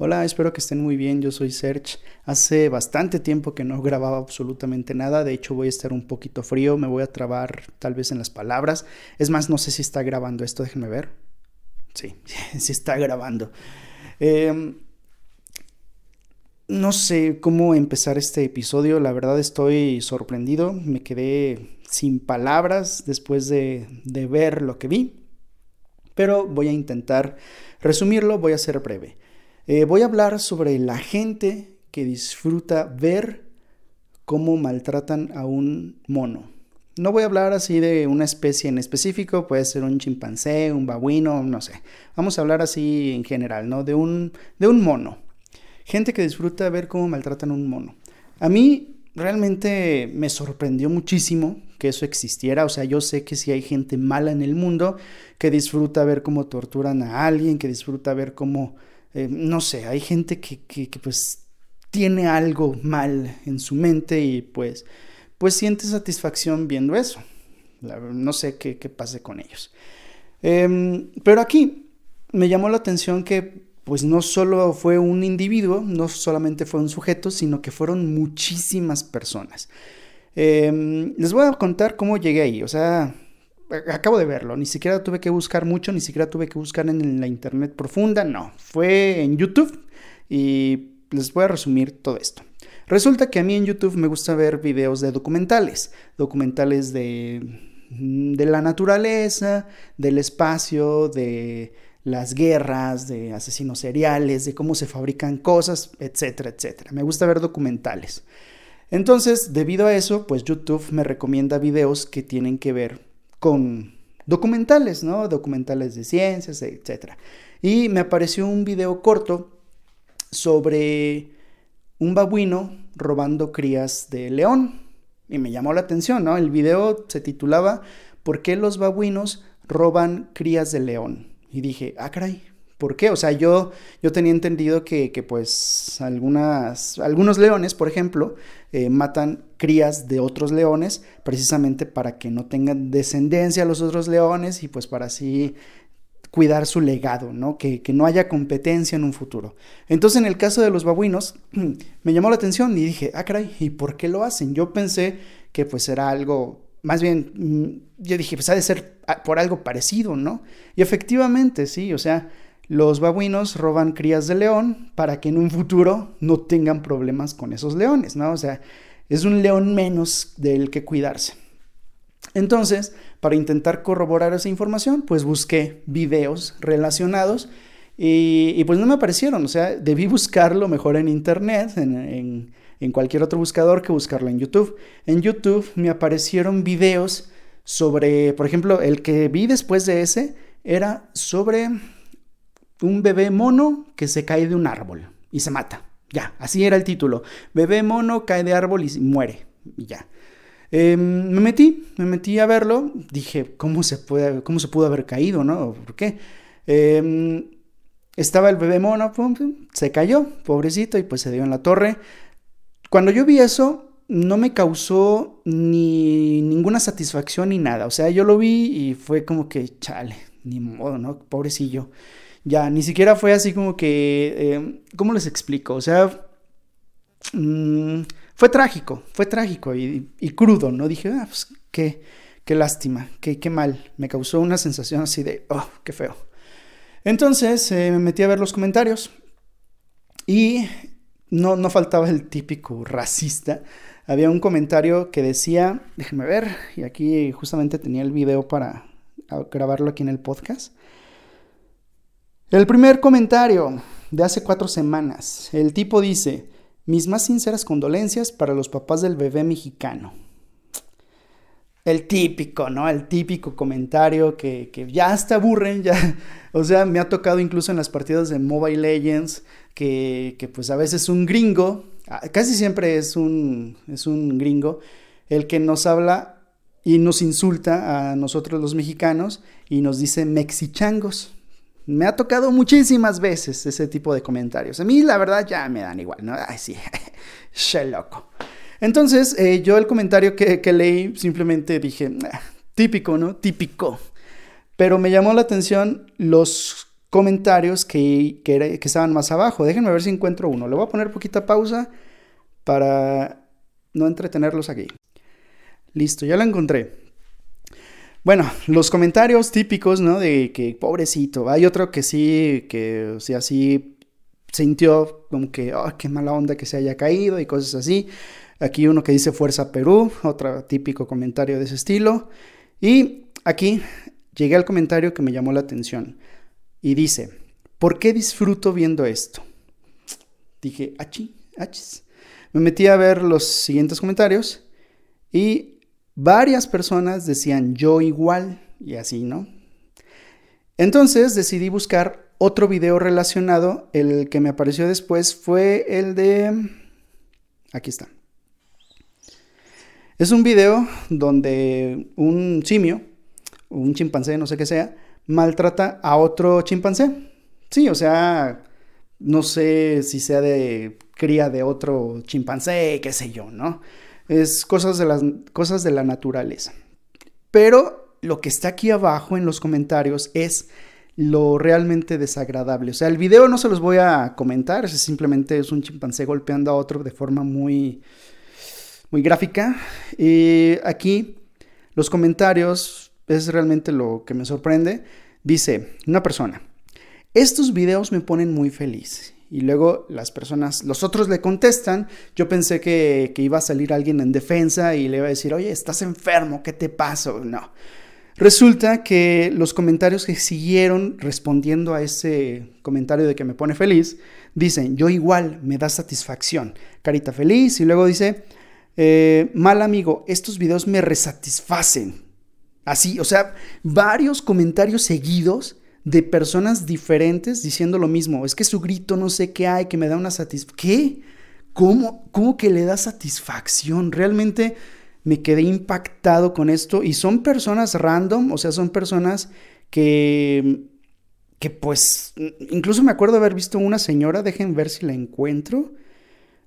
Hola, espero que estén muy bien. Yo soy Serge. Hace bastante tiempo que no grababa absolutamente nada. De hecho, voy a estar un poquito frío. Me voy a trabar tal vez en las palabras. Es más, no sé si está grabando esto. Déjenme ver. Sí, sí está grabando. Em, no sé cómo empezar este episodio. La verdad estoy sorprendido. Me quedé sin palabras después de, de ver lo que vi. Pero voy a intentar resumirlo. Voy a ser breve. Eh, voy a hablar sobre la gente que disfruta ver cómo maltratan a un mono. No voy a hablar así de una especie en específico, puede ser un chimpancé, un babuino, no sé. Vamos a hablar así en general, ¿no? De un, de un mono. Gente que disfruta ver cómo maltratan a un mono. A mí realmente me sorprendió muchísimo que eso existiera. O sea, yo sé que si hay gente mala en el mundo que disfruta ver cómo torturan a alguien, que disfruta ver cómo eh, no sé, hay gente que, pues tiene algo mal en su mente y pues, pues siente satisfacción viendo eso. no sé qué, pase con ellos. Em, pero aquí me llamó la atención que pues no solo fue un individuo, no solamente fue un sujeto, sino que fueron muchísimas personas. Em, les voy a contar cómo llegué ahí, o sea, acabo de verlo, ni siquiera tuve que buscar mucho, ni siquiera tuve que buscar en la internet profunda, no, fue en YouTube y les voy a resumir todo esto. Resulta que a mí en YouTube me gusta ver videos de documentales, documentales de, de la naturaleza, del espacio, de las guerras, de asesinos seriales, de cómo se fabrican cosas, etcétera, etcétera. Me gusta ver documentales. Entonces, debido a eso, pues YouTube me recomienda videos que tienen que ver con documentales, ¿no? Documentales de ciencias, etc. Y me apareció un video corto sobre un babuino robando crías de león. Y me llamó la atención, ¿no? El video se titulaba ¿Por qué los babuinos roban crías de león? Y dije, ah, caray, ¿Por qué? O sea, yo, yo tenía entendido que, pues algunas, algunos leones, por ejemplo, eh, matan crías de otros leones precisamente para que no tengan descendencia los otros leones y pues para así cuidar su legado, ¿no? Que, no haya competencia en un futuro. Entonces, en el caso de los babuinos, me llamó la atención y dije, ah, caray, ¿y por qué lo hacen? Yo pensé que pues era algo, más bien, mm, yo dije, pues ha de ser ah, por algo parecido, ¿no? Y efectivamente, sí, o sea, los babuinos roban crías de león para que en un futuro no tengan problemas con esos leones, ¿no? O sea, es un león menos del que cuidarse. Entonces, para intentar corroborar esa información, pues busqué videos relacionados y, pues no me aparecieron, o sea, debí buscarlo mejor en internet, en, en cualquier otro buscador que buscarlo en YouTube. En YouTube me aparecieron videos sobre, por ejemplo, el que vi después de ese era sobre un bebé mono que se cae de un árbol y se mata. Ya, así era el título. Bebé mono cae de árbol y muere. Y ya. Em, me metí, me metí a verlo. Dije, ¿cómo se, puede, cómo se pudo haber caído, no? ¿Por qué? Em, estaba el bebé mono, se cayó, pobrecito, y pues se dio en la torre. Cuando yo vi eso, no me causó ni ninguna satisfacción ni nada. O sea, yo lo vi y fue como que, chale, ni modo, ¿no? Pobrecillo. Ya, ni siquiera fue así como que, eh, ¿cómo les explico? O sea, mm, fue trágico, fue trágico y, crudo, ¿no? Dije, ah, pues qué, qué lástima, qué, qué mal. Me causó una sensación así de, oh, qué feo. Entonces eh, me metí a ver los comentarios y no, no faltaba el típico racista. Había un comentario que decía, déjenme ver, y aquí justamente tenía el video para grabarlo aquí en el podcast. El primer comentario de hace cuatro semanas. El tipo dice, mis más sinceras condolencias para los papás del bebé mexicano. El típico, ¿no? El típico comentario que, ya hasta aburren, ya. O sea, me ha tocado incluso en las partidas de Mobile Legends que, que pues a veces un gringo, ah, casi siempre es un, es un gringo, el que nos habla y nos insulta a nosotros los mexicanos y nos dice mexichangos. Me ha tocado muchísimas veces ese tipo de comentarios. A mí la verdad ya me dan igual, ¿no? Ay, sí, che loco. Entonces, eh, yo el comentario que, leí simplemente dije, ah, típico, ¿no? Típico. Pero me llamó la atención los comentarios que, que, estaban más abajo. Déjenme ver si encuentro uno. Le voy a poner poquita pausa para no entretenerlos aquí. Listo, ya lo encontré. Bueno, los comentarios típicos, ¿no? De que pobrecito. Hay otro que sí, que, o sea, sí sintió como que, oh, qué mala onda que se haya caído y cosas así. Aquí uno que dice Fuerza Perú, otro típico comentario de ese estilo. Y aquí llegué al comentario que me llamó la atención y dice, ¿por qué disfruto viendo esto? Dije, achi, achis. Me metí a ver los siguientes comentarios y varias personas decían yo igual y así, ¿no? Entonces decidí buscar otro video relacionado. El que me apareció después fue el de... Aquí está. Es un video donde un simio, un chimpancé, no sé qué sea, maltrata a otro chimpancé. Sí, o sea, no sé si sea de cría de otro chimpancé, qué sé yo, ¿no? Es cosas de las cosas de la naturaleza. Pero lo que está aquí abajo en los comentarios es lo realmente desagradable. O sea, el video no se los voy a comentar, es simplemente es un chimpancé golpeando a otro de forma muy muy gráfica. Y aquí los comentarios es realmente lo que me sorprende. Dice una persona, estos videos me ponen muy feliz. Y luego las personas, los otros le contestan, yo pensé que, que, iba a salir alguien en defensa y le iba a decir, oye, estás enfermo, ¿qué te pasa? No. Resulta que los comentarios que siguieron respondiendo a ese comentario de que me pone feliz, dicen, yo igual me da satisfacción, carita feliz, y luego dice, eh, mal amigo, estos videos me resatisfacen. Así, o sea, varios comentarios seguidos de personas diferentes diciendo lo mismo. Es que su grito no sé qué hay, que me da una satisfacción. ¿Qué? ¿Cómo, ¿Cómo que le da satisfacción? Realmente me quedé impactado con esto y son personas random, o sea, son personas que, que pues, incluso me acuerdo haber visto una señora, dejen ver si la encuentro.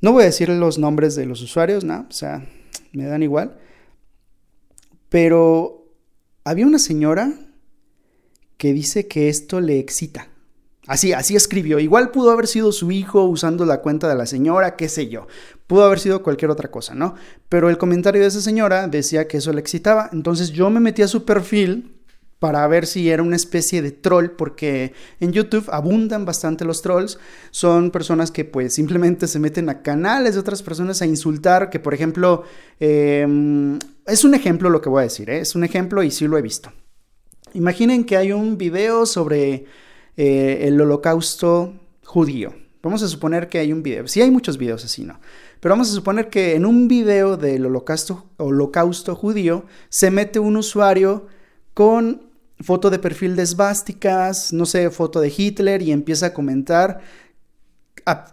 No voy a decir los nombres de los usuarios, no, o sea, me dan igual. Pero había una señora que dice que esto le excita. Así, así escribió. Igual pudo haber sido su hijo usando la cuenta de la señora, qué sé yo. Pudo haber sido cualquier otra cosa, ¿no? Pero el comentario de esa señora decía que eso le excitaba. Entonces yo me metí a su perfil para ver si era una especie de troll, porque en YouTube abundan bastante los trolls. Son personas que pues simplemente se meten a canales de otras personas a insultar, que por ejemplo, em, es un ejemplo lo que voy a decir, ¿eh? es un ejemplo y sí lo he visto. Imaginen que hay un video sobre eh, el holocausto judío. Vamos a suponer que hay un video, sí hay muchos videos así, ¿no? Pero vamos a suponer que en un video del holocausto, judío se mete un usuario con foto de perfil de no sé, foto de Hitler y empieza a comentar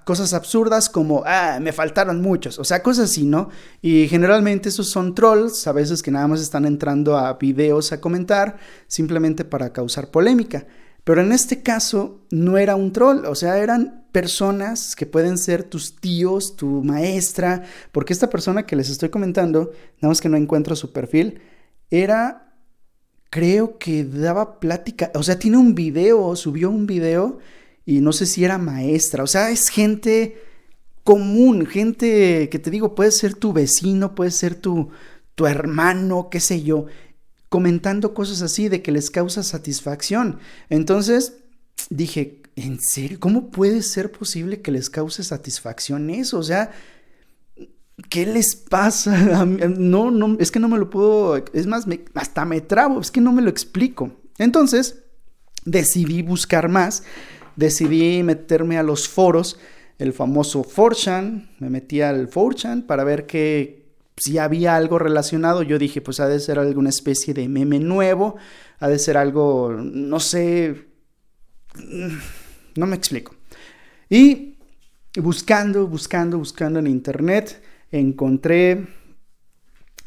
cosas absurdas como, ah, me faltaron muchos, o sea, cosas así, ¿no? Y generalmente esos son trolls, a veces que nada más están entrando a videos a comentar, simplemente para causar polémica. Pero en este caso no era un troll, o sea, eran personas que pueden ser tus tíos, tu maestra, porque esta persona que les estoy comentando, nada más que no encuentro su perfil, era creo que daba plática, o sea, tiene un video, subió un video y no sé si era maestra, o sea, es gente común, gente que te digo, puede ser tu vecino, puede ser tu, tu hermano, qué sé yo, comentando cosas así de que les causa satisfacción. Entonces dije, ¿en serio? ¿Cómo puede ser posible que les cause satisfacción eso? O sea, ¿Qué les pasa? No, no, es que no me lo puedo, es más, hasta me trabo, es que no me lo explico. Entonces, decidí buscar más, decidí meterme a los foros, el famoso 4chan, me metí al 4chan para ver que si había algo relacionado, yo dije, pues ha de ser alguna especie de meme nuevo, ha de ser algo, no sé, no me explico. Y buscando, buscando, buscando en internet, encontré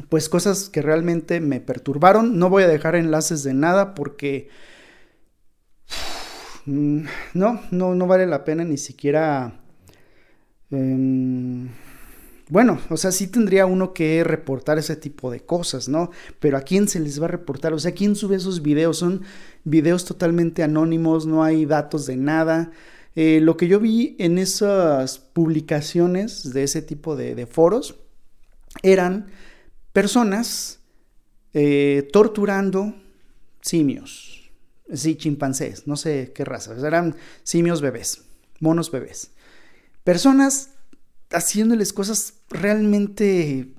pues cosas que realmente me perturbaron. No voy a dejar enlaces de nada porque no, no, no vale la pena ni siquiera em, bueno, o sea, sí tendría uno que reportar ese tipo de cosas, ¿no? Pero ¿a quién se les va a reportar? O sea, ¿quién sube esos videos? Son videos totalmente anónimos, no hay datos de nada. Eh, lo que yo vi en esas publicaciones de ese tipo de, foros eran personas eh, torturando simios, sí, chimpancés, no sé qué raza, eran simios bebés, monos bebés. Personas haciéndoles cosas realmente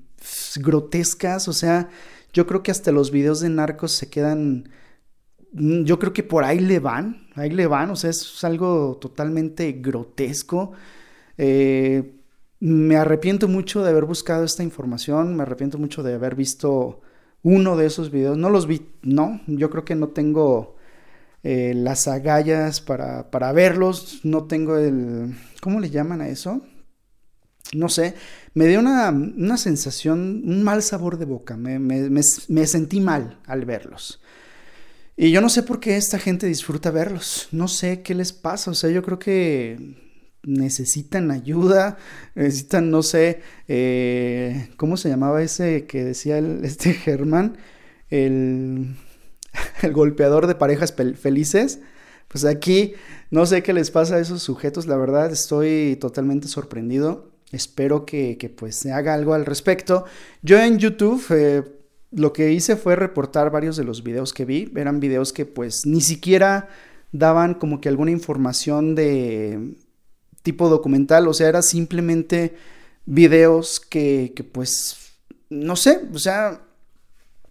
grotescas, o sea, yo creo que hasta los videos de narcos se quedan, mm, yo creo que por ahí le van, ahí le van, o sea, es algo totalmente grotesco. Eh, me arrepiento mucho de haber buscado esta información, me arrepiento mucho de haber visto uno de esos videos, no los vi, no, yo creo que no tengo eh, las agallas para, para verlos, no tengo el, ¿cómo le llaman a eso? no sé, me dio una, sensación, un mal sabor de boca, me, sentí mal al verlos. Y yo no sé por qué esta gente disfruta verlos, no sé qué les pasa, o sea, yo creo que necesitan ayuda, necesitan, no sé, eh, ¿cómo se llamaba ese que decía este Germán? El, el golpeador de parejas felices. Pues aquí no sé qué les pasa a esos sujetos, la verdad estoy totalmente sorprendido. Espero que, pues se haga algo al respecto. Yo en YouTube eh, lo que hice fue reportar varios de los videos que vi. Eran videos que pues ni siquiera daban como que alguna información de tipo documental. O sea, era simplemente videos que, que pues no sé, o sea,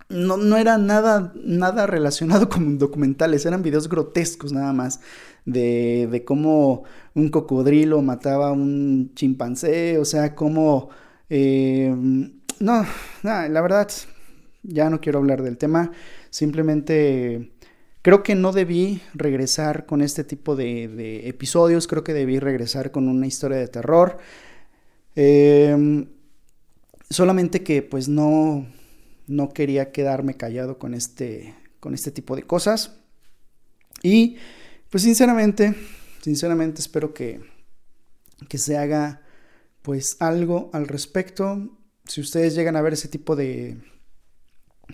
no, no, era nada, nada relacionado con documentales, eran videos grotescos nada más de, de cómo un cocodrilo mataba a un chimpancé, o sea, cómo... Eh, no, la verdad, ya no quiero hablar del tema, simplemente creo que no debí regresar con este tipo de, episodios, creo que debí regresar con una historia de terror. Em, solamente que pues no, no quería quedarme callado con este, con este tipo de cosas. Y pues sinceramente, sinceramente espero que, que se haga pues algo al respecto. Si ustedes llegan a ver ese tipo de,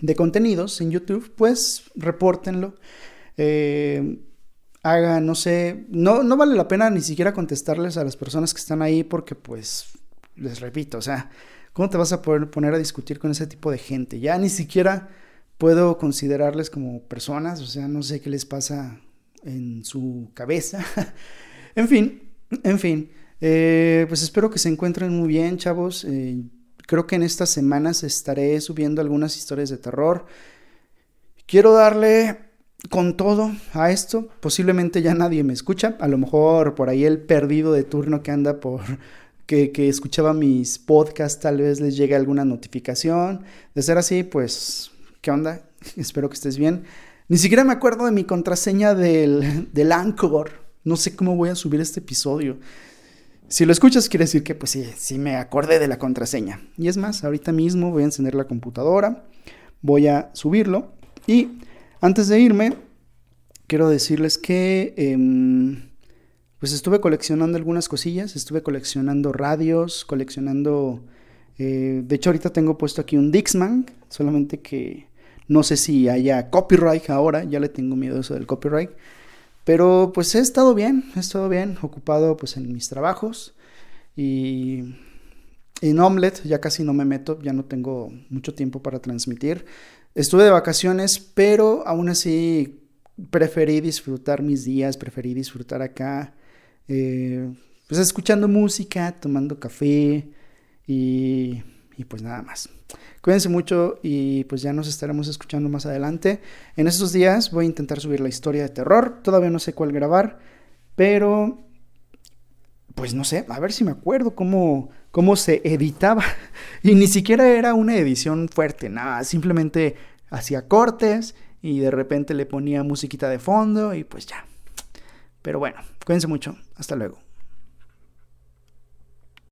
de contenidos en YouTube, pues repórtenlo. Eh, haga, no sé, no, no vale la pena ni siquiera contestarles a las personas que están ahí porque pues, les repito, o sea, ¿cómo te vas a poder poner a discutir con ese tipo de gente? Ya ni siquiera puedo considerarles como personas, o sea, no sé qué les pasa en su cabeza. en fin, en fin, eh, pues espero que se encuentren muy bien, chavos. Eh, creo que en estas semanas estaré subiendo algunas historias de terror. Quiero darle con todo a esto. Posiblemente ya nadie me escucha. A lo mejor por ahí el perdido de turno que anda por que, escuchaba mis podcasts, tal vez les llegue alguna notificación. De ser así, pues, ¿qué onda? Espero que estés bien. Ni siquiera me acuerdo de mi contraseña del, del Anchor. No sé cómo voy a subir este episodio. Si lo escuchas, quiere decir que pues sí, sí me acordé de la contraseña. Y es más, ahorita mismo voy a encender la computadora, voy a subirlo. Y antes de irme, quiero decirles que em, pues estuve coleccionando algunas cosillas, estuve coleccionando radios, coleccionando... Eh, de hecho, ahorita tengo puesto aquí un Dixman, solamente que no sé si haya copyright ahora, ya le tengo miedo a eso del copyright. Pero pues he estado bien, he estado bien, ocupado pues en mis trabajos. Y en Omelette ya casi no me meto, ya no tengo mucho tiempo para transmitir. Estuve de vacaciones, pero aún así preferí disfrutar mis días, preferí disfrutar acá, eh, pues escuchando música, tomando café y, y pues nada más. Cuídense mucho y pues ya nos estaremos escuchando más adelante. En estos días voy a intentar subir la historia de terror. Todavía no sé cuál grabar, pero pues no sé, a ver si me acuerdo cómo, cómo se editaba. Y ni siquiera era una edición fuerte, nada, simplemente hacía cortes y de repente le ponía musiquita de fondo y pues ya. Pero bueno, cuídense mucho, hasta luego.